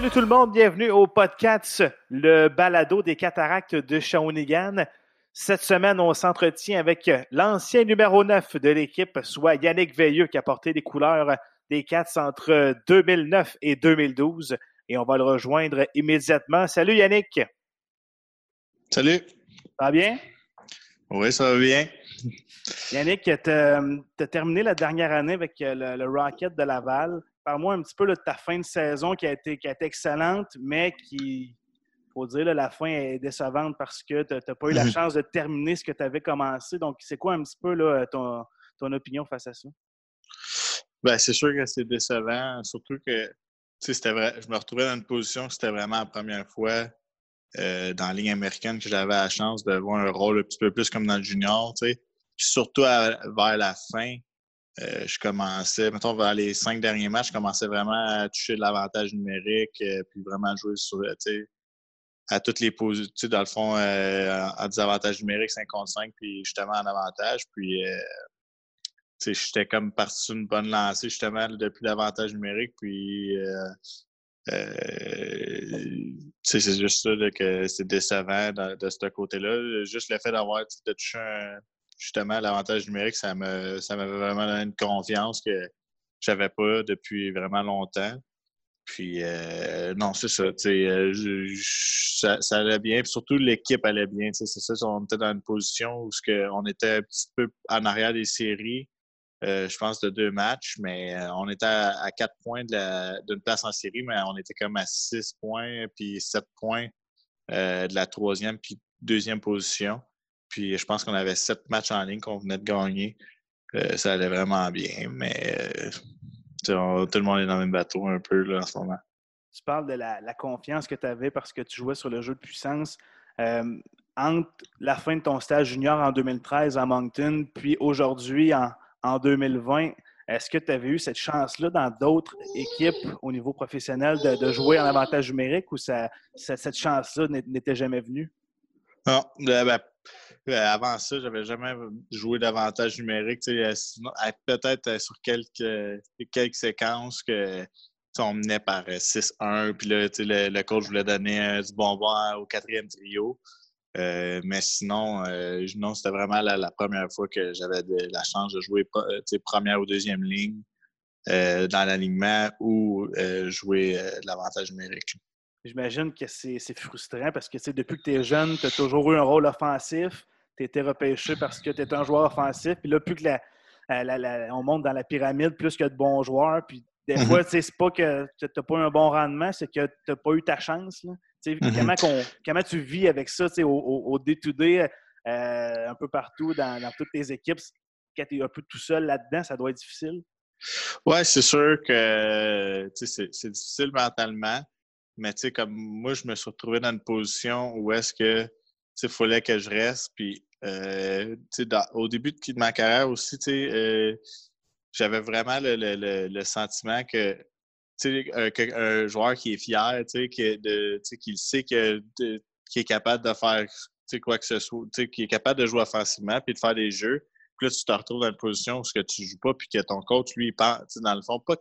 Salut tout le monde, bienvenue au podcast, le balado des cataractes de Shawinigan. Cette semaine, on s'entretient avec l'ancien numéro 9 de l'équipe, soit Yannick Veilleux, qui a porté les couleurs des Cats entre 2009 et 2012. Et on va le rejoindre immédiatement. Salut Yannick. Salut. Ça va bien? Oui, ça va bien. Yannick, tu as, terminé la dernière année avec le, Rocket de Laval. Parle-moi un petit peu de ta fin de saison qui a été, qui a été excellente, mais qui, faut dire, là, la fin est décevante parce que tu n'as pas eu la chance de terminer ce que tu avais commencé. Donc, c'est quoi un petit peu là, ton, ton opinion face à ça? Ben, c'est sûr que c'est décevant, surtout que c'était vrai, je me retrouvais dans une position que c'était vraiment la première fois euh, dans la ligne américaine que j'avais la chance de voir un rôle un petit peu plus comme dans le junior. Puis surtout vers la fin, euh, je commençais, mettons, vers les cinq derniers matchs, je commençais vraiment à toucher de l'avantage numérique, euh, puis vraiment jouer sur, à toutes les positions, dans le fond, en, désavantage numérique 5 contre 5, puis justement en avantage. Puis j'étais comme parti sur une bonne lancée justement depuis l'avantage numérique. Puis euh, euh, c'est juste ça que c'est décevant de, ce côté-là. Juste le fait d'avoir touché justement l'avantage numérique, ça me ça m'avait vraiment donné une confiance que j'avais pas depuis vraiment longtemps. Puis euh, non, c'est ça, ça. Ça allait bien. Puis surtout l'équipe allait bien. C'est ça, on était dans une position où on était un petit peu en arrière des séries. Euh, je pense, de deux matchs, mais euh, on était à, quatre points d'une place en série, mais on était comme à six points, puis sept points euh, de la troisième, puis deuxième position. Puis je pense qu'on avait sept matchs en ligne qu'on venait de gagner. ça allait vraiment bien, mais tout le monde est dans le même bateau un peu là, en ce moment. Tu parles de la, confiance que tu avais parce que tu jouais sur le jeu de puissance. entre la fin de ton stage junior en 2013 à Moncton, puis aujourd'hui en, en 2020. Est-ce que tu avais eu cette chance-là dans d'autres équipes au niveau professionnel de, jouer en avantage numérique ou cette chance-là n'était jamais venue? Non. Euh, ben, euh, avant ça, j'avais jamais joué d'avantage numérique. Peut-être sur quelques, quelques séquences que on menait par 6-1, puis là, le, coach voulait donner du bonbon au quatrième trio. Euh, mais sinon, euh, non, c'était vraiment la, première fois que j'avais la chance de jouer euh, première ou deuxième ligne dans l'alignement ou jouer l'avantage numérique. J'imagine que c'est frustrant parce que depuis que tu es jeune, tu as toujours eu un rôle offensif. Tu été repêché parce que tu es un joueur offensif. Puis là, plus que la, on monte dans la pyramide, plus qu'il y a de bons joueurs. Puis des mm-hmm. fois, c'est pas que tu n'as pas un bon rendement, c'est que tu n'as pas eu ta chance. Là. Mm-hmm. comment, tu vis avec ça au day-to-day, euh, un peu partout dans, toutes tes équipes? Quand tu es un peu tout seul là-dedans, ça doit être difficile? Oui, c'est sûr que c'est difficile mentalement. Mais comme moi, je me suis retrouvé dans une position où est-ce que il fallait que je reste. Puis, euh, au début de, ma carrière aussi, euh, j'avais vraiment le, sentiment que un, un, joueur qui est fier, qui, de, qui sait que, qui est capable de faire quoi que ce soit, qui est capable de jouer offensivement puis de faire des jeux. Puis là, tu te retrouves dans une position où que tu joues pas puis que ton coach, lui, il pense, dans le fond, pas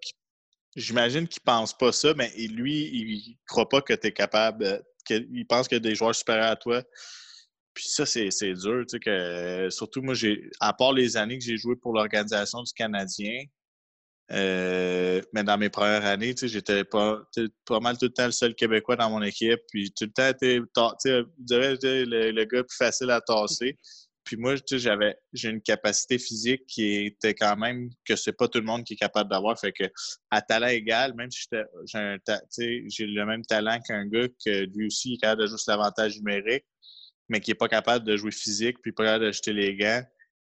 J'imagine qu'il pense pas ça, mais lui, il croit pas que tu es capable. il pense qu'il y a des joueurs supérieurs à toi. Puis ça, c'est dur. Surtout, moi, à part les années que j'ai joué pour l'organisation du Canadien, euh, mais dans mes premières années, j'étais pas, mal tout le temps le seul Québécois dans mon équipe. Puis tout le temps, été, le, le gars plus facile à tasser. Puis moi, j'avais j'ai une capacité physique qui était quand même que c'est pas tout le monde qui est capable d'avoir. Fait que à talent égal, même si j'ai le même talent qu'un gars que lui aussi est capable de jouer sur l'avantage numérique, mais qui est pas capable de jouer physique, puis pas capable d'acheter les gants.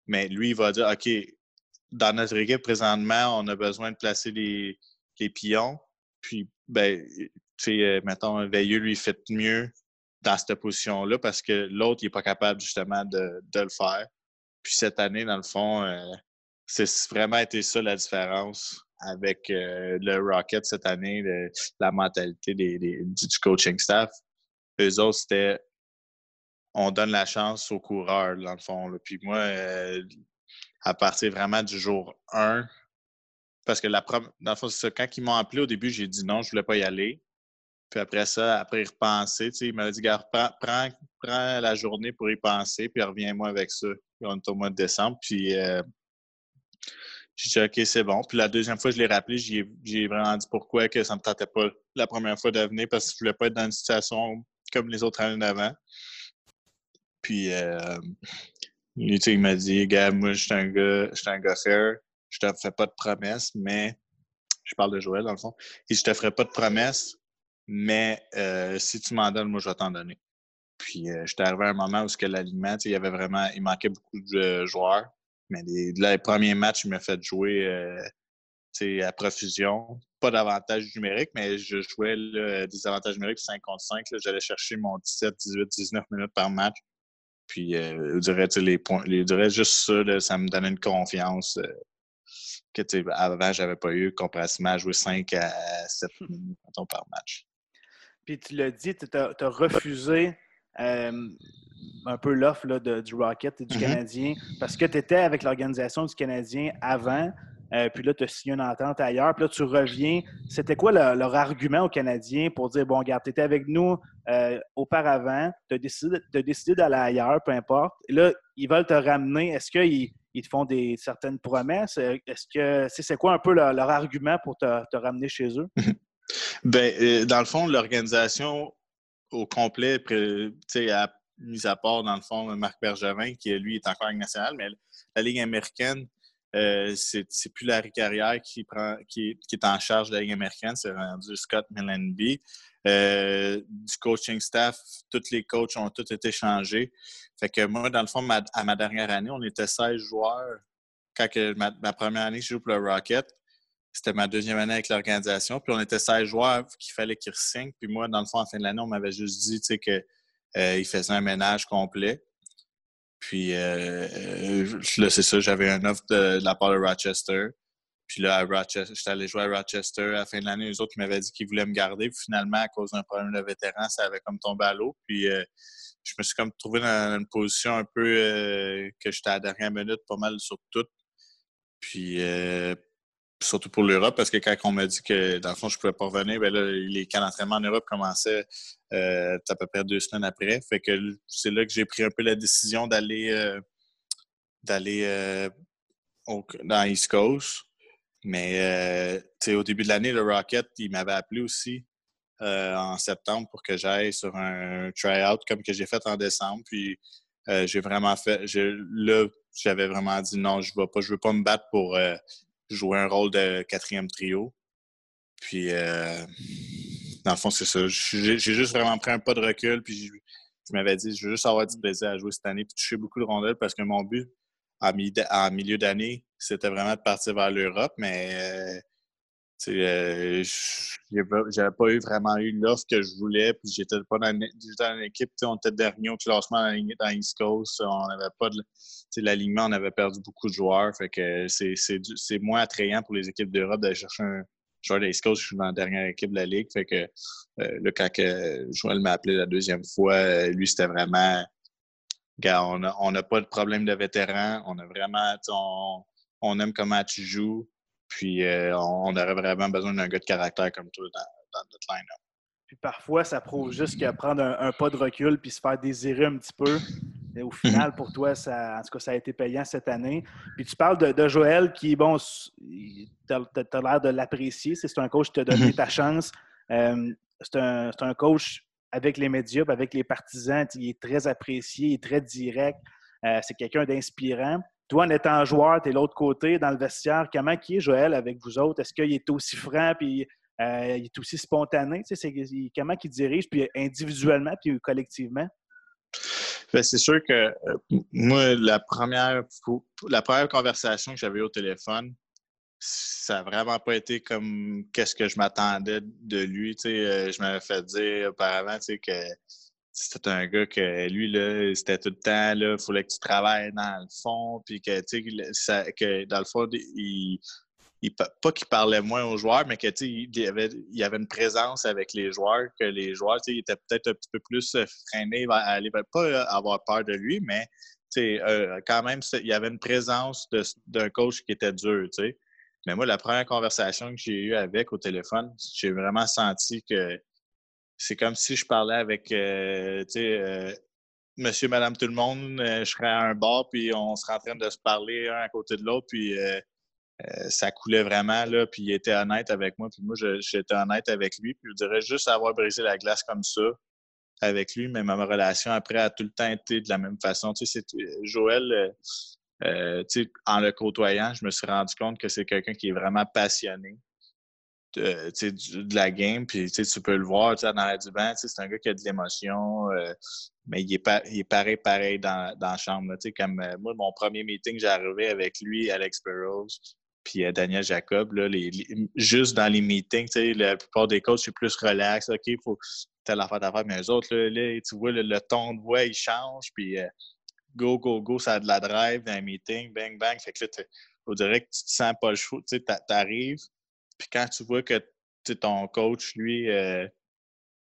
Mais lui, il va dire OK, dans notre équipe présentement, on a besoin de placer les, pions. Puis, ben, tu sais, euh, mettons, Veilleux lui fait mieux dans cette position-là parce que l'autre, n'est pas capable justement de, le faire. Puis cette année, dans le fond, euh, c'est vraiment été ça la différence avec euh, le Rocket cette année, la mentalité du coaching staff. Eux autres, c'était on donne la chance aux coureurs, dans le fond. Puis moi, à partir vraiment du jour 1. Parce que la première, dans le fond, quand ils m'ont appelé au début, j'ai dit non, je voulais pas y aller. Puis après ça, après y repenser, il m'a dit, gars, prends, la journée pour y penser, puis reviens-moi avec ça. On est au mois de décembre. Puis euh, j'ai dit, OK, c'est bon. Puis la deuxième fois, je l'ai rappelé, j'ai vraiment dit pourquoi que ça me tentait pas la première fois de venir parce que je ne voulais pas être dans une situation comme les autres années d'avant. Puis euh, lui, il m'a dit, gars, moi, je suis un gars, je suis un gars fair, je te fais pas de promesses, mais je parle de Joël dans le fond. Et je te ferai pas de promesses, mais euh, si tu m'en donnes, moi, je vais t'en donner. Puis euh, j'étais arrivé à un moment où l'alignement, il y avait vraiment, il manquait beaucoup de joueurs. Mais les, les premiers matchs, il m'a fait jouer euh, à profusion. Pas d'avantage numérique, mais je jouais des avantages numériques 5 contre 5. J'allais chercher mon 17, 18, 19 minutes par match. Puis, euh, je dirais, les points, je dirais juste ça, ça me donnait une confiance euh, que, avant, j'avais pas eu, comparativement à jouer 5 à 7 minutes par match. Puis, tu l'as dit, tu as, refusé un peu l'offre du Rocket et du mm-hmm. Canadien parce que tu étais avec l'organisation du Canadien avant, euh, puis là, tu as signé une entente ailleurs, puis là, tu reviens. C'était quoi leur argument aux Canadiens pour dire bon, regarde, tu étais avec nous euh, auparavant, tu as décidé, d'aller ailleurs, peu importe. Et là, ils veulent te ramener. Est-ce qu'ils ils te font des certaines promesses? Est-ce que c'est quoi un peu leur, argument pour te, te, ramener chez eux? ben, euh, dans le fond, l'organisation au complet, à mis à part, dans le fond, Marc Bergevin, qui, lui, est encore en Ligue nationale, mais la Ligue américaine, euh, c'est plus Larry Carrière qui, prend, qui, est en charge de la Ligue américaine, c'est rendu Scott Millenby. Euh, du coaching staff, tous les coachs ont tous été changés. Fait que moi, dans le fond, à ma dernière année, on était 16 joueurs. Quand ma, première année, je joue pour le Rocket, c'était ma deuxième année avec l'organisation. Puis on était 16 joueurs qu'il fallait qu'ils signent. Puis moi, dans le fond, en fin de l'année, on m'avait juste dit que euh, faisait un ménage complet. Puis euh, euh, là, c'est ça, j'avais un offre de, la part de Rochester. Puis là, à Rochester, j'étais allé jouer à Rochester à la fin de l'année. Les autres m'avaient dit qu'ils voulaient me garder. Puis finalement, à cause d'un problème de vétéran, ça avait comme tombé à l'eau. Puis je me suis comme trouvé dans une position un peu que j'étais à la dernière minute, pas mal sur tout. Puis surtout pour l'Europe, parce que quand on m'a dit que dans le fond, je ne pouvais pas revenir, bien là, les camps d'entraînement en Europe commençaient euh, à peu près deux semaines après. Fait que c'est là que j'ai pris un peu la décision d'aller euh, euh, dans East Coast. Mais au début de l'année, le Rocket, il m'avait appelé aussi en septembre pour que j'aille sur un try-out comme que j'ai fait en décembre. Puis j'ai vraiment fait. Là, j'avais vraiment dit non, je ne vais pas, je veux pas me battre pour jouer un rôle de quatrième trio. Puis, euh, dans le fond, c'est ça. J'ai juste vraiment pris un pas de recul. Puis, je, m'avais dit, je veux juste avoir du plaisir à jouer cette année. Puis, toucher beaucoup de rondelles parce que mon but en, milieu d'année, c'était vraiment de partir vers l'Europe. Mais, euh, euh, j'avais pas eu vraiment eu l'offre que je voulais. Puis, j'étais pas dans une. On était dernier au classement dans East Coast. On n'avait pas de l'alignement, on avait perdu beaucoup de joueurs. Fait que c'est moins attrayant pour les équipes d'Europe d'aller chercher un joueur d'East Coast. Je suis dans la dernière équipe de la Ligue. Fait que euh, là, quand Joël m'a appelé la deuxième fois, euh, lui, c'était vraiment. On n'a pas de problème de vétéran. On a vraiment. On, aime comment tu joues. Puis euh, on, aurait vraiment besoin d'un gars de caractère comme toi dans, notre line-up. Puis parfois, ça prouve juste que prendre un, pas de recul puis se faire désirer un petit peu, et au final, pour toi, ça, en tout cas, ça a été payant cette année. Puis tu parles de, Joël qui, bon, tu as, l'air de l'apprécier. C'est un coach qui t'a donné ta chance. Euh, c'est un, coach avec les médias, avec les partisans. Il est très apprécié, il est très direct. Euh, c'est quelqu'un d'inspirant. Toi, en étant joueur, tu es l'autre côté dans le vestiaire. Comment qui est Joël avec vous autres? Est-ce qu'il est aussi franc puis euh, il est aussi spontané? Tu sais, comment il dirige, puis individuellement puis collectivement? Ben, c'est sûr que euh, moi, la première, la première conversation que j'avais au téléphone, ça n'a vraiment pas été comme qu'est-ce que je m'attendais de lui. Euh, je m'avais fait dire auparavant que c'était un gars que lui, là, c'était tout le temps, il fallait que tu travailles dans le fond, puis que, que dans le fond, il, pas qu'il parlait moins aux joueurs, mais qu'il y avait, il avait une présence avec les joueurs, que les joueurs étaient peut-être un petit peu plus euh, freinés à aller, pas euh, avoir peur de lui, mais euh, quand même, il y avait une présence d'un coach qui était dur. Mais moi, la première conversation que j'ai eue avec au téléphone, j'ai vraiment senti que c'est comme si je parlais avec, euh, euh, monsieur, madame, tout le monde, je serais à un bar, puis on serait en train de se parler un à côté de l'autre, puis ça coulait vraiment, là, puis il était honnête avec moi, puis moi, j'étais honnête avec lui, puis je dirais juste avoir brisé la glace comme ça avec lui, mais ma relation après a tout le temps été de la même façon. Tu sais, Joël, en le côtoyant, je me suis rendu compte que c'est quelqu'un qui est vraiment passionné de, la game. Puis tu peux le voir dans la du banc. C'est un gars qui a de l'émotion, euh, mais il est, il est pareil, pareil dans, dans la chambre. comme euh, moi, mon premier meeting, j'arrivais avec lui, Alex Burrows, puis euh, Daniel Jacob. Là, juste dans les meetings, la plupart des coachs, c'est plus relax. OK, il faut telle affaire d'affaires. Mais eux autres, là, tu vois, le, ton de voix, il change. Puis go, go, go, ça a de la drive dans les meetings, bang, bang. Fait que là, on dirait que tu te sens pas le choix. Tu arrives, puis quand tu vois que ton coach, lui, euh,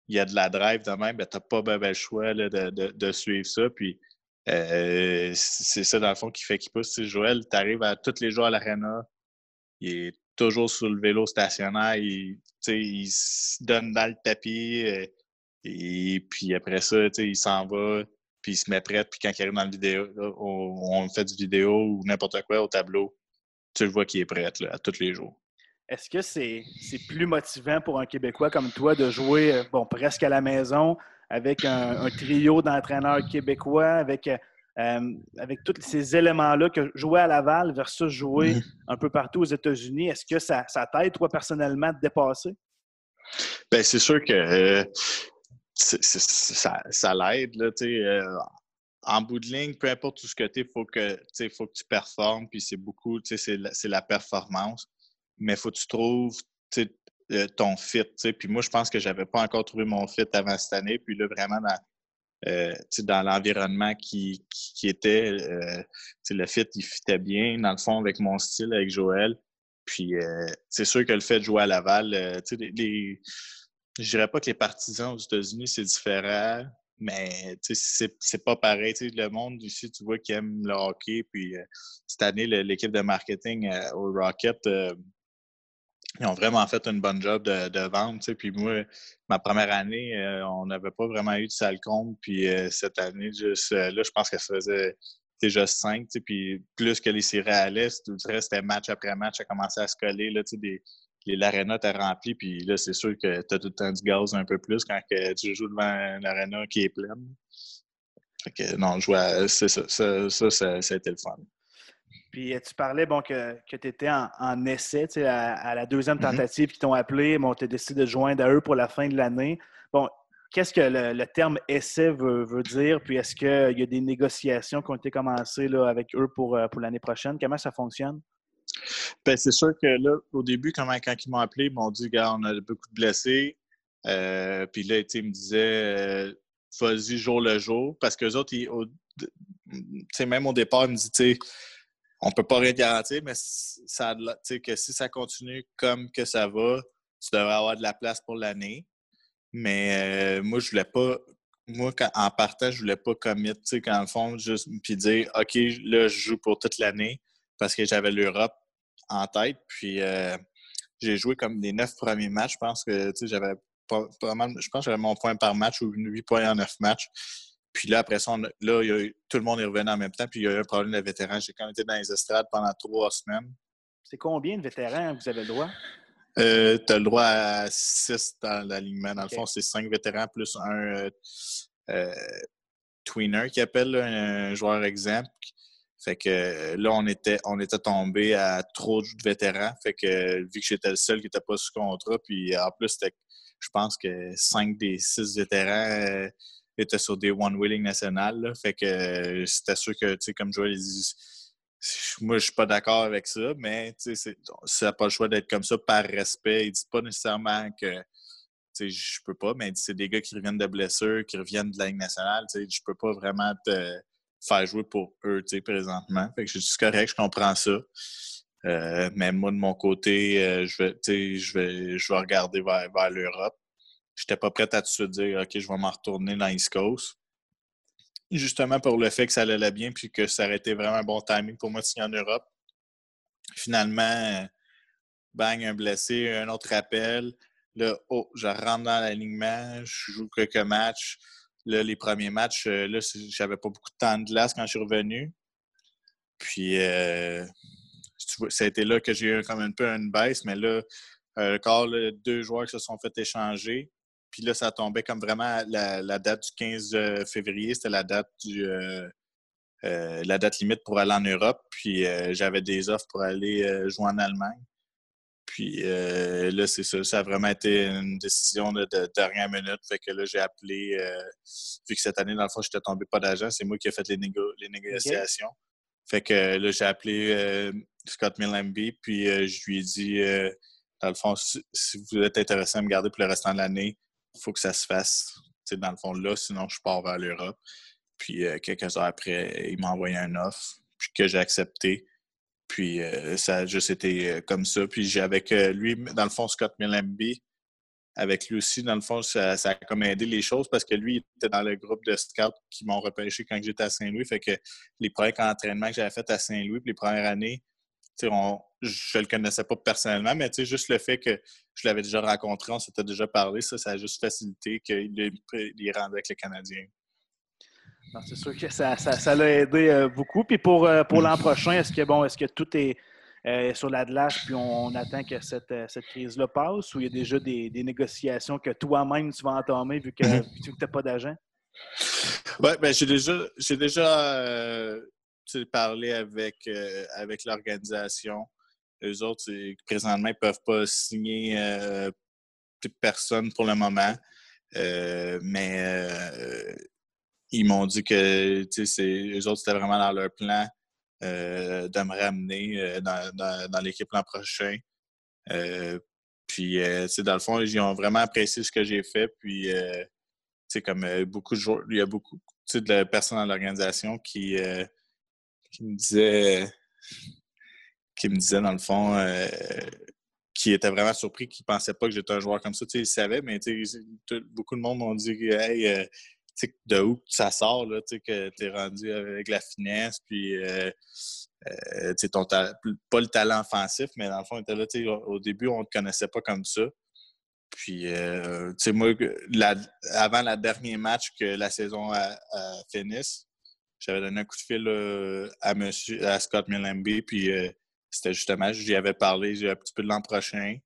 il a de la drive de même, ben, tu n'as pas ben, le choix de, de, suivre ça. Puis euh, c'est ça, dans le fond, qui fait qu'il pousse. Joël, tu arrives à tous les jours à l'aréna, il est toujours sur le vélo stationnaire, il, il se donne dans le tapis, euh, et puis après ça, il s'en va, puis il se met prêt, puis quand il arrive dans le vidéo, on, fait du vidéo ou n'importe quoi au tableau, tu le vois qu'il est prêt à tous les jours. Est-ce que c'est plus motivant pour un Québécois comme toi de jouer euh, bon, presque à la maison avec un, trio d'entraîneurs québécois, avec, euh, avec tous ces éléments-là que jouer à Laval versus jouer mm-hmm. un peu partout aux États-Unis? Est-ce que ça, ça t'aide, toi, personnellement, de dépasser? Bien, c'est sûr que euh, ça, ça l'aide. en bout de ligne, peu importe tout ce que tu es, il faut que, faut que tu performes. Puis c'est beaucoup, c'est la, la performance mais faut que tu trouves euh, ton fit. Puis moi, je pense que j'avais pas encore trouvé mon fit avant cette année. Puis là, vraiment, dans, euh, dans l'environnement qui, qui, était, euh, le fit, il fitait bien, dans le fond, avec mon style, avec Joël. Puis c'est sûr que le fait de jouer à Laval, tu sais, les, je dirais pas que les partisans aux États-Unis, c'est différent, mais c'est pas pareil. le monde ici, tu vois, qui aime le hockey. Puis cette année, l'équipe de marketing au Rocket, ils ont vraiment fait une bonne job de, de vente. Puis moi, ma première année, euh, on n'avait pas vraiment eu de salle compte. Puis euh, cette année, juste euh, là, je pense que ça faisait déjà cinq. Puis plus que les séries à l'Est, c'était match après match, ça commençait à se coller. Là, des, l'aréna était remplie. Puis là, c'est sûr que tu as tout le temps du gaz un peu plus quand tu joues devant une aréna qui est pleine. Fait que non, je vois, ça, ça, ça, ça, ça a été le fun. Puis euh, tu parlais bon, que, que tu étais en, essai à, à, la deuxième mm-hmm. tentative qui t'ont appelé. Bon, tu as décidé de joindre à eux pour la fin de l'année. Bon, qu'est-ce que le, terme essai veut, veut dire? Puis est-ce qu'il y a des négociations qui ont été commencées là, avec eux pour, euh, pour l'année prochaine? Comment ça fonctionne? Bien, c'est sûr que là, au début, quand, quand ils m'ont appelé, ils m'ont dit, gars, on a beaucoup de blessés. Euh, puis là, ils me disaient, vas-y jour le jour. Parce qu'eux autres, ils, même au départ, ils me disaient, on peut pas rien garantir, mais que si ça continue comme que ça va, tu devrais avoir de la place pour l'année. Mais euh, moi, je voulais pas. Moi, en partant, je voulais pas commit, tu sais, le fond, juste puis dire OK, là, je joue pour toute l'année parce que j'avais l'Europe en tête. Puis euh, j'ai joué comme les neuf premiers matchs. Je pense que j'avais je pense que j'avais mon point par match ou huit points en neuf matchs. Puis là, après ça, là, tout le monde est revenu en même temps, puis il y a eu un problème de vétérans. J'ai quand même été dans les estrades pendant trois semaines. C'est combien de vétérans vous avez le droit? Euh, tu as le droit à six dans l'alignement. Dans le fond, c'est cinq vétérans plus un euh, euh, tweener qui appelle un joueur exemple. Fait que là, on était, on était tombé à trop de vétérans. Fait que vu que j'étais le seul qui n'était pas sous contrat, puis en plus, je pense que cinq des six vétérans était sur des one willing nationales. fait que euh, c'était sûr que, tu sais, comme Joël dit, moi, je suis pas d'accord avec ça, mais ça n'a pas le choix d'être comme ça par respect. Il dit pas nécessairement que je peux pas, mais c'est des gars qui reviennent de blessures, qui reviennent de la Ligue nationale. Je peux pas vraiment te faire jouer pour eux, présentement. Fait que je suis correct, je comprends ça. Euh, mais moi, de mon côté, euh, je vais, je vais, je vais regarder vers, vers l'Europe j'étais pas prêt à tout de suite dire OK, je vais m'en retourner dans East Coast. Justement pour le fait que ça allait bien puis que ça aurait été vraiment un bon timing pour moi de signer en Europe. Finalement, bang, un blessé, un autre appel. Là, oh, je rentre dans l'alignement, je joue quelques matchs. Là, les premiers matchs, euh, là, j'avais pas beaucoup de temps de glace quand je suis revenu. Puis, euh, ça a été là que j'ai eu comme un peu une baisse, mais là, encore deux joueurs qui se sont fait échanger. Puis là, ça tombait comme vraiment la, la date du 15 février, c'était la date du la date limite pour aller en Europe. Puis j'avais des offres pour aller jouer en Allemagne. Puis euh, là, c'est ça. Ça a vraiment été une décision de, dernière minute. Fait que là, j'ai appelé, euh, vu que cette année, dans le fond, je n'étais tombé pas d'agent, c'est moi qui ai fait les, négociations. Fait que là, j'ai appelé euh, Scott Millamby, puis je lui ai dit, dans le fond, si, vous êtes intéressé à me garder pour le restant de l'année, faut que ça se fasse. dans le fond, là, sinon je pars vers l'Europe. Puis quelques heures après, il m'a envoyé un offre, puis que j'ai accepté. Puis euh, ça a juste été euh, comme ça. Puis j'ai avec euh, lui, dans le fond, Scott Millamby, avec lui aussi, dans le fond, ça, a comme aidé les choses parce que lui, il était dans le groupe de scouts qui m'ont repêché quand j'étais à Saint-Louis. Fait que les premiers entraînements que j'avais fait à Saint-Louis, puis les premières années, on, je le connaissais pas personnellement, mais juste le fait que je l'avais déjà rencontré, on s'était déjà parlé, ça, ça a juste facilité qu'il est rendu avec les Canadiens. C'est sûr que ça, ça, l'a aidé euh, beaucoup. Puis pour, euh, pour l'an prochain, est-ce que bon, est-ce que tout est euh, sur la glace puis on, attend que cette, cette crise-là passe ou il y a déjà des, négociations que toi-même tu vas entamer vu que mhm. tu n'as pas d'agent? Oui, ben j'ai déjà j'ai déjà parlé avec, avec l'organisation. Eux autres, présentement, ne peuvent pas signer personne pour le moment. mais ils m'ont dit que eux autres, c'était vraiment dans leur plan euh, de me ramener euh, dans, l'équipe l'an prochain. Euh, puis, dans le fond, ils ont vraiment apprécié ce que j'ai fait. Puis, comme beaucoup de joueurs, il y a beaucoup de personnes dans l'organisation qui, qui me disaient, qui me disaient, dans le fond, qui étaient vraiment surpris, qui ne pensaient pas que j'étais un joueur comme ça. ils savaient, mais beaucoup de monde m'ont dit hey, de où ça sort, là, que tu es rendu avec la finesse, puis euh, euh, ton pas le talent offensif, mais dans le fond, était là, au début, on ne te connaissait pas comme ça. Puis, euh, moi, avant le dernier match que la saison a, finisse, j'avais donné un coup de fil à, monsieur, à Scott Millamby, puis c'était justement, j'y avais parlé un petit peu de l'an prochain.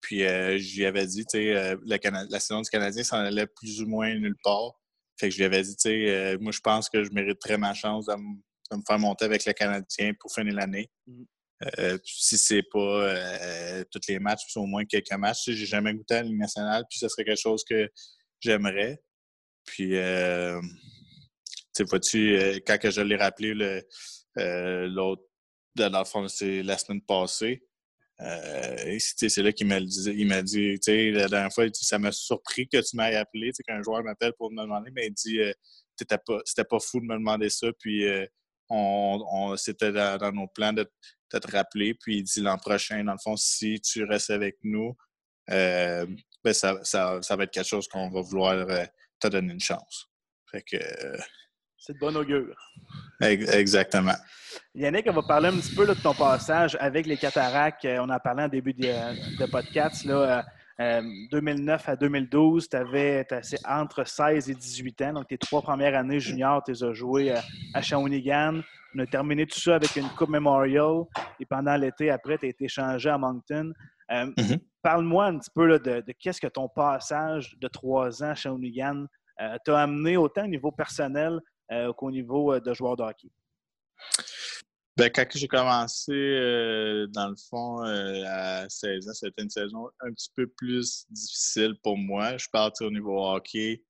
Puis, j'y avais dit, tu sais, la saison du Canadien s'en allait plus ou moins nulle part. Fait que je lui avais dit, tu sais, euh, moi, je pense que je mériterais ma chance de, me faire monter avec le Canadien pour finir l'année. Mm. Euh, si c'est pas euh, tous les matchs, puis au moins quelques matchs. J'ai jamais goûté à la Ligue nationale, puis ce serait quelque chose que j'aimerais. Puis, tu sais, tu quand que je l'ai rappelé, l'autre, dans le fond, c'est la semaine passée, euh, c'est là qu'il m'a dit, il m'a dit, la dernière fois, ça m'a surpris que tu m'aies appelé, qu'un joueur m'appelle pour me demander, mais il dit, euh, c'était pas, pas fou de me demander ça, puis euh, on, c'était dans, nos plans de, te rappeler, puis il dit l'an prochain, dans le fond, si tu restes avec nous, ben ça, va être quelque chose qu'on va vouloir te donner une chance. Fait que c'est de bon augure. Exactement. Yannick, on va parler un petit peu de ton passage avec les cataractes. Euh, on en parlé en début de, podcast. Là, 2009 euh, euh, à 2012, tu avais entre 16 et 18 ans. Donc, tes trois premières années juniors, tu les as jouées à Shawinigan. On a terminé tout ça avec une Coupe Memorial. Et pendant l'été, après, tu as été échangé à Moncton. Mm-hmm. Parle-moi un petit peu de, de qu'est-ce que ton passage de trois ans à Shawinigan t'a amené autant au niveau personnel qu'au niveau de joueur de hockey? Ben, quand j'ai commencé, euh, dans le fond, à 16 ans, c'était une saison un petit peu plus difficile pour moi. Je suis parti au niveau hockey.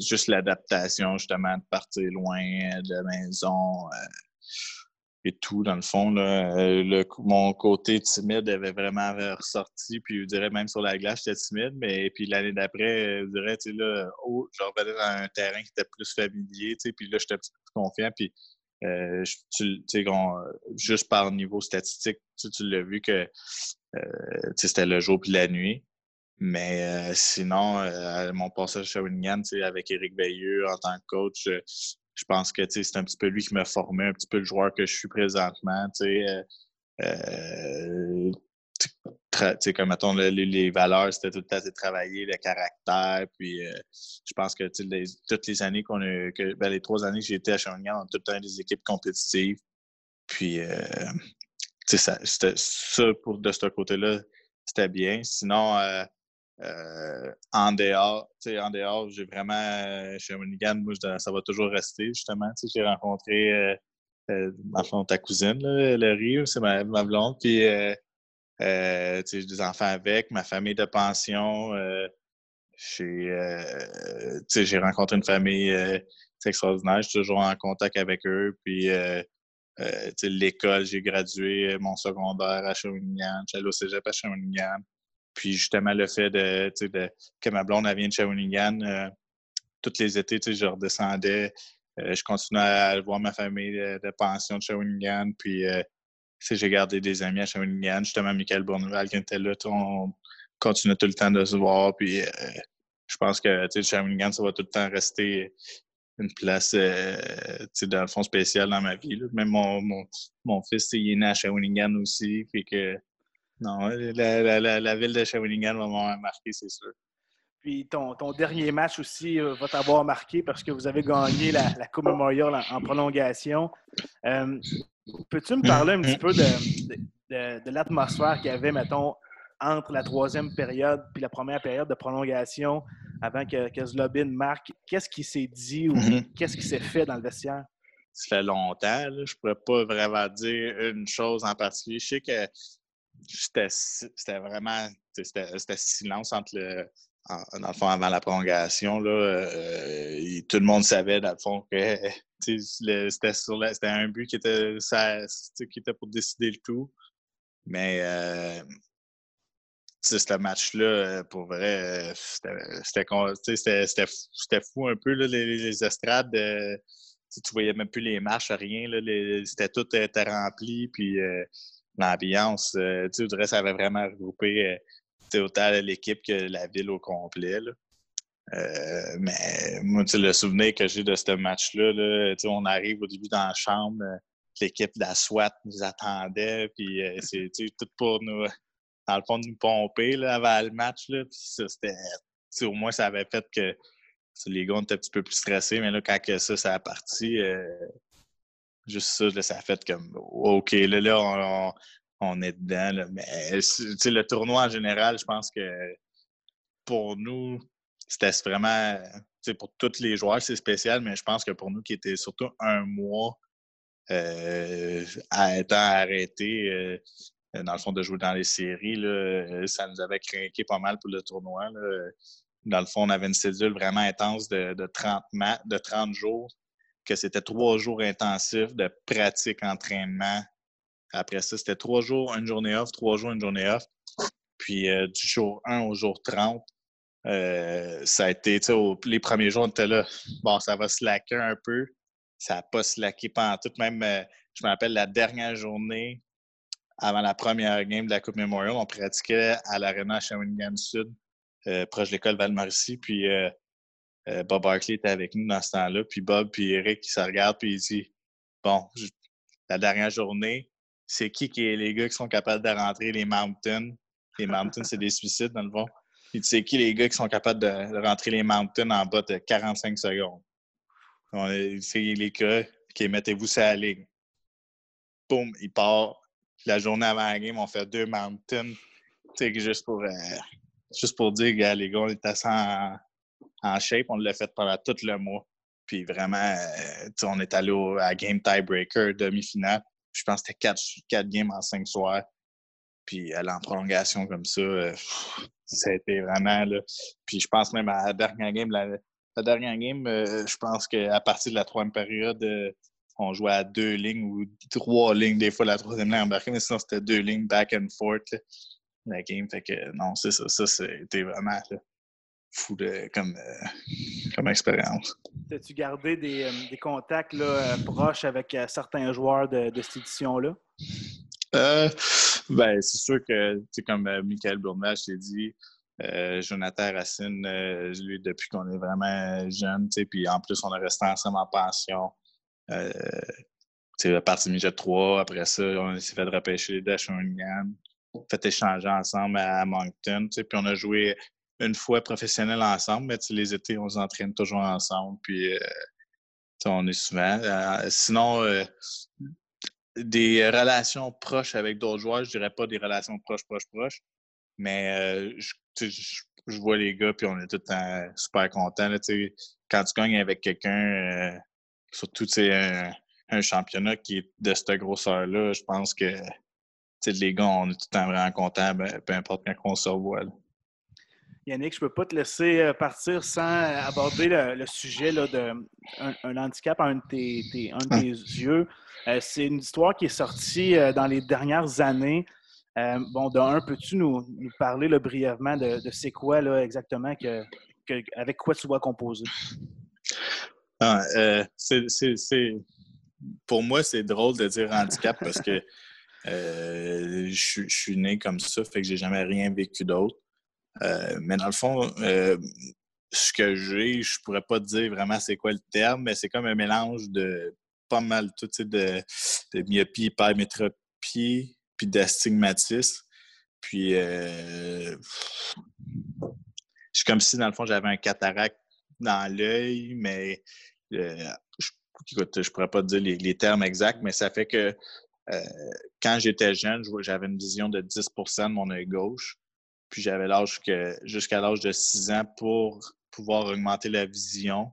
juste l'adaptation, justement, de partir loin de la maison et tout, dans le fond. Euh, le, mon côté timide avait vraiment ressorti. Puis je dirais même sur la glace, j'étais timide. Mais puis l'année d'après, je dirais, tu sais, là, oh, je dans un terrain qui était plus familier. Tu sais, puis là, j'étais un peu plus confiant. Puis euh, tu sais, juste par niveau statistique, tu, tu l'as vu que euh, c'était le jour puis la nuit. Mais sinon, mon passage à Shawinigan, avec Éric Veilleux en tant que coach, je pense que c'est un petit peu lui qui m'a formé, un petit peu le joueur que je suis présentement. Euh, euh, comme mettons, les, valeurs, c'était tout le temps de travailler, le caractère. Puis je pense que toutes les années qu'on a, que, ben, les trois années que j'ai été à Shawinigan, on a tout le temps des équipes compétitives. Puis, ça, ça, pour, de ce côté-là, c'était bien. Sinon, euh, en dehors, en dehors, j'ai vraiment, euh, Shawinigan, moi, ça va toujours rester, justement. J'ai rencontré, euh, euh ta cousine, là, Laurie, c'est ma, ma, blonde, puis j'ai des enfants avec, ma famille de pension. j'ai rencontré une famille extraordinaire, je suis toujours en contact avec eux, puis l'école, j'ai gradué mon secondaire à Shawinigan, j'allais au cégep à Shawinigan. Puis justement, le fait de, de que ma blonde vient de Shawinigan, euh, tous les étés, je redescendais. Euh, je continuais à voir ma famille de, pension de Shawinigan. Puis euh, j'ai gardé des amis à Shawinigan. Justement, Michael Bourneval qui était là, on continuait tout le temps de se voir. Puis je pense que Shawinigan, ça va tout le temps rester une place, dans le fond, spéciale dans ma vie. Même mon, mon, mon, fils, il est né à Shawinigan aussi. Non, la, ville de Shawinigan va m'avoir marqué, c'est sûr. Puis ton, dernier match aussi euh, va t'avoir marqué parce que vous avez gagné la, Coupe Memorial en, prolongation. Euh, peux-tu me parler un petit peu de, l'atmosphère qu'il y avait, mettons, entre la troisième période puis la première période de prolongation avant que, que Zlobin marque? Qu'est-ce qui s'est dit ou mm-hmm. qu'est-ce qui s'est fait dans le vestiaire? Ça fait longtemps, je ne pourrais pas vraiment dire une chose en particulier. Je sais que c'était vraiment c'était silence entre le dans le fond avant la prolongation là euh, tout le monde savait dans le fond que c'était un but qui était ça, qui était pour décider le tout mais euh, ce match-là, pour vrai, c'était fou un peu, les, estrades. tu voyais même plus les marches, rien. C'était tout était rempli. Puis l'ambiance. Euh, tu dirais ça avait vraiment regroupé euh, autant l'équipe que la ville au complet. Euh, mais moi, le souvenir que j'ai de ce match-là, là, on arrive au début dans la chambre, l'équipe de la SWAT nous attendait, puis c'est tout pour nous, dans le fond, nous pomper là, avant le match. Là, ça, c'était, au moins, ça avait fait que les gars étaient un petit peu plus stressés, mais là, quand que ça, ça a parti, Juste ça, ça a fait comme OK, là, là on, est dedans. Mais le tournoi en général, je pense que pour nous, c'était vraiment pour tous les joueurs, c'est spécial, mais je pense que pour nous qui était surtout un mois euh, à étant arrêté, euh, dans le fond, de jouer dans les séries, ça nous avait craqué pas mal pour le tournoi. Dans le fond, on avait une cédule vraiment intense de, de 30, de 30 jours que c'était trois jours intensifs de pratique, entraînement. Après ça, c'était trois jours, une journée off, trois jours, une journée off. Puis euh, du jour 1 au jour 30, euh, ça a été, tu sais, les premiers jours, on était là, bon, ça va slacker un peu. Ça n'a pas slacké pendant tout. Même, euh, je me rappelle, la dernière journée, avant la première game de la Coupe Memorial, on pratiquait à l'Arena Shawinigan Sud, proche de l'école Val-Marici. Puis Bob Barkley était avec nous dans ce temps-là. Puis Bob puis Eric, ils se regardent puis ils disent Bon, la dernière journée, c'est qui les gars qui sont capables de rentrer les mountains? Les mountains, c'est des suicides dans le fond. Puis c'est qui les gars qui sont capables de rentrer les mountains en bas de 45 secondes? C'est les gars qui mettez-vous sur la ligne. Boum, il part. La journée avant la game, on fait deux mountains. Juste pour, euh, juste pour dire, gars, les gars, on est à 100, en shape. On l'a fait pendant tout le mois. Puis vraiment, euh, on est allé à Game Tiebreaker, demi-finale. Je pense que c'était quatre, games en cinq soirs. Puis aller en prolongation comme ça, euh, ça a été vraiment. Là. Puis je pense même à la dernière game, la, dernière game, euh, je pense qu'à partir de la troisième période, on jouait à deux lignes ou trois lignes, des fois la troisième ligne embarquée, mais sinon c'était deux lignes back and forth. la game, fait que non, c'est ça. Ça, c'était vraiment fou de, comme, euh, comme expérience. As-tu gardé des, euh, contacts là, euh, proches avec certains joueurs de, cette édition-là? ben, c'est sûr que, comme Michael Bourneval, je t'ai dit, Jonathan Racine, lui, depuis qu'on est vraiment jeune, puis en plus, on est resté ensemble en pension. Euh, à partir de Midget 3, après ça, on s'est fait repêcher les Dash fait échanger ensemble à Moncton. Puis on a joué une fois professionnel ensemble, mais les étés, on s'entraîne toujours ensemble. Puis on est souvent. sinon, des relations proches avec d'autres joueurs, je dirais pas des relations proches, proches, proches, mais je, je, vois les gars, puis on est tout le temps super contents. quand tu gagnes avec quelqu'un, surtout un, un championnat qui est de cette grosseur-là, je pense que les gars, on est tout le temps vraiment contents, ben, peu importe quand on se revoit. Yannick, je ne peux pas te laisser euh, partir sans aborder le, sujet d'un un, handicap à un de tes, un de yeux. Euh, c'est une histoire qui est sortie euh, dans les dernières années. bon, d'un, peux-tu nous, parler brièvement de, c'est quoi là, exactement que, avec quoi tu vas composer? Ah, pour moi, c'est drôle de dire handicap parce que euh, je, suis né comme ça, fait que j'ai jamais rien vécu d'autre. Euh, mais dans le fond, euh, ce que j'ai, je pourrais pas dire vraiment c'est quoi le terme, mais c'est comme un mélange de pas mal tout de, de myopie, hypermétropie, puis d'astigmatisme. Puis, je suis comme si, dans le fond, j'avais un cataracte dans l'œil, mais écoute, je pourrais pas dire les, termes exacts, mais ça fait que euh, quand j'étais jeune, j'avais une vision de 10% de mon œil gauche. Puis j'avais l'âge que jusqu'à l'âge de 6 ans pour pouvoir augmenter la vision.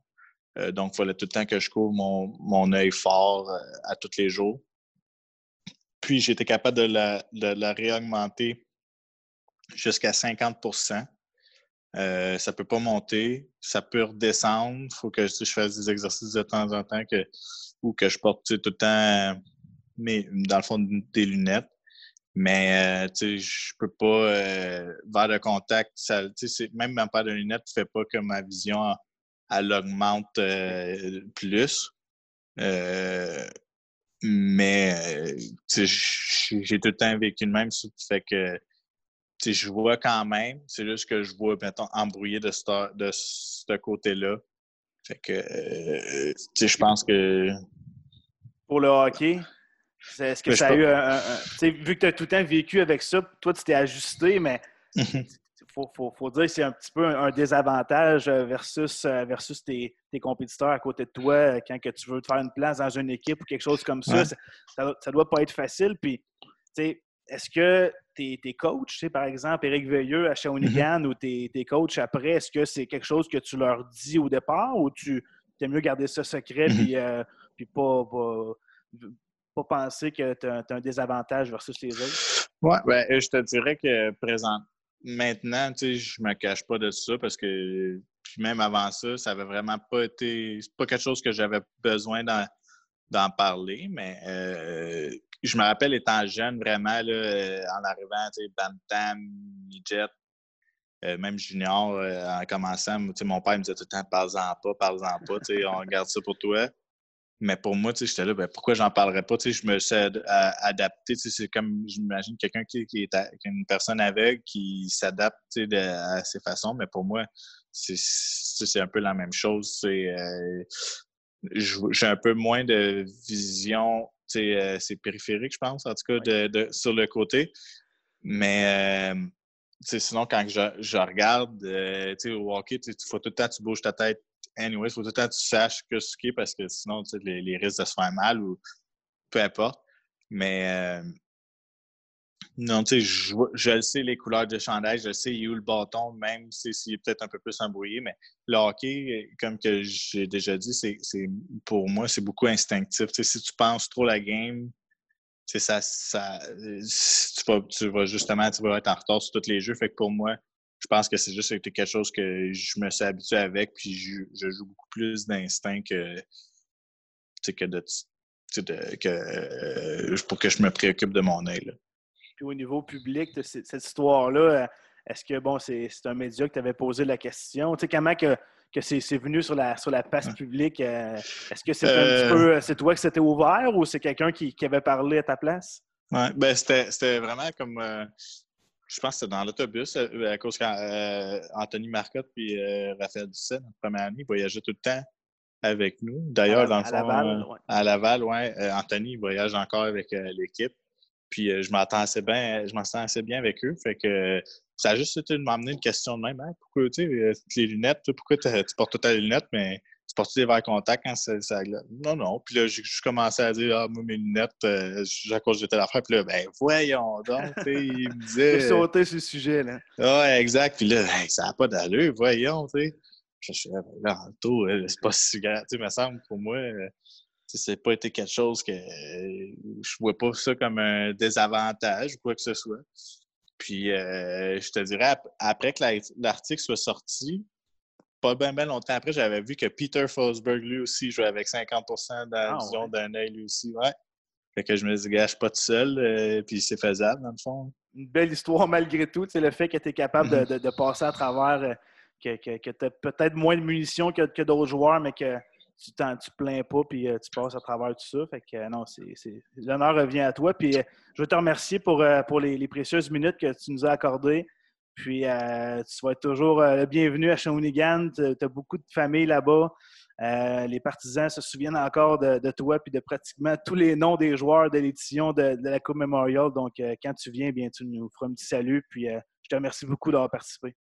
Euh, donc, il fallait tout le temps que je couvre mon, mon œil fort euh, à tous les jours. Puis j'étais capable de la, de la réaugmenter jusqu'à 50% euh, ça peut pas monter, ça peut redescendre. Il faut que je fasse des exercices de temps en temps que, ou que je porte tout le temps, mais dans le fond, des lunettes. Mais euh, je peux pas euh, vers le contact, ça, même ma paire de lunettes ne fait pas que ma vision elle augmente euh, plus. mais j'ai tout le temps vécu le même, ça fait que je vois quand même. C'est juste que je vois, mettons, embrouillé de ce, de ce côté-là. Fait que, euh, je pense que. Pour le hockey, est-ce que ça a eu un. vu que tu as tout le temps vécu avec ça, toi, tu t'es ajusté, mais il faut, faut, faut, dire que c'est un petit peu un, désavantage versus, versus tes, tes, compétiteurs à côté de toi quand que tu veux te faire une place dans une équipe ou quelque chose comme ça. Ça, ça, doit pas être facile. Puis, tu sais, est-ce que tes, tes coachs, par exemple, Éric Veilleux à Shawinigan mm-hmm. ou tes, tes coachs après, est-ce que c'est quelque chose que tu leur dis au départ ou tu aimes mieux garder ça secret et mm-hmm. puis, euh, pas, pas, penser que tu as, un désavantage versus les autres? Oui, ben, je te dirais que présent, maintenant, tu sais, je me cache pas de ça parce que même avant ça, ça avait vraiment pas été. C'est pas quelque chose que j'avais besoin d'en parler, mais euh, je me rappelle étant jeune, vraiment, là, euh, en arrivant, tu sais, Bantam, Midget, euh, même junior, euh, en commençant, mon père me disait tout le temps, parle-en pas, parle-en pas, on garde ça pour toi. Mais pour moi, tu sais, j'étais là, ben, pourquoi j'en parlerais pas? Tu sais, je me suis adapté. Tu sais, c'est comme, j'imagine, quelqu'un qui, qui, est une personne aveugle qui s'adapte tu sais, à ses façons. Mais pour moi, c'est un peu la même chose. C'est, j'ai un peu moins de vision euh, c'est périphérique, je pense, en tout cas, de, sur le côté. Mais euh, sinon, quand je, regarde euh, au hockey, il faut tout le temps tu bouges ta tête. Anyway, il faut tout le temps que tu saches que ce qui est parce que sinon, les, les risques de se faire mal ou peu importe. Mais non, tu sais, je, je, sais les couleurs de chandail, je sais où le bâton, même s'il est peut-être un peu plus embrouillé, mais le hockey, comme que j'ai déjà dit, c'est pour moi, c'est beaucoup instinctif. Tu sais, si tu penses trop la game, tu ça, ça tu, vas, tu vas justement tu vas être en retard sur tous les jeux. Fait que pour moi, je pense que c'est juste quelque chose que je me suis habitué avec, puis je, joue beaucoup plus d'instinct que, que de, que, euh, pour que je me préoccupe de mon œil au niveau public de cette histoire-là, euh, est-ce que, bon, c'est un média que tu avais posé la question? Tu sais, comment que, que c'est venu sur la, sur la place publique? Euh, est-ce que c'est un petit peu, c'est toi qui s'était ouvert ou c'est quelqu'un qui, avait parlé à ta place? Oui, ben c'était vraiment comme, je pense que c'était dans l'autobus, à cause qu'Anthony Marcotte puis Raphaël Dusset, notre première année, voyageaient tout le temps avec nous. D'ailleurs, dans le fond, à Laval, ouais. à Laval, ouais, Anthony voyage encore avec l'équipe. Puis je m'entends assez bien, je m'entends assez bien avec eux. Fait que ça a juste été de m'amener une question de même. Hein? Pourquoi, tu sais, les lunettes, pourquoi tu portes toutes les lunettes, mais tu portes des verres contact quand c'est ça Non, non. Puis là, je commençais à dire, ah, moi, mes lunettes, euh, à cause de telle affaire. Puis là, ben, voyons donc, il me disait. J'ai sauté sur le sujet, là. Ouais, exact. Puis là, ça n'a pas d'allure, voyons, tu sais. Je suis là, en tout, c'est pas si grave. Tu sais, me semble, pour moi, euh, ça n'a pas été quelque chose que euh, je vois pas ça comme un désavantage ou quoi que ce soit. Puis, euh, je te dirais, après que l'article soit sorti, pas bien ben longtemps après, j'avais vu que Peter Forsberg, lui aussi, jouait avec 50 d'adhésion ah, d'un œil, lui aussi. Ouais. Fait que je me dis, gars, je suis pas tout seul, euh, puis c'est faisable, dans le fond. Une belle histoire malgré tout, c'est le fait que tu es capable de, passer à travers, euh, que, que, tu as peut-être moins de munitions que, que d'autres joueurs, mais que tu ne te plains pas, puis tu passes à travers tout ça. Fait que non, c'est, l'honneur revient à toi. Puis je veux te remercier pour, pour les, les, précieuses minutes que tu nous as accordées. Puis, euh, tu vas être toujours euh, le bienvenu à Shawinigan. Tu as beaucoup de familles là-bas. Euh, les partisans se souviennent encore de, toi puis de pratiquement tous les noms des joueurs de l'édition de, la Coupe Memorial. Donc, quand tu viens, bien, tu nous feras un petit salut. Puis, je te remercie beaucoup d'avoir participé.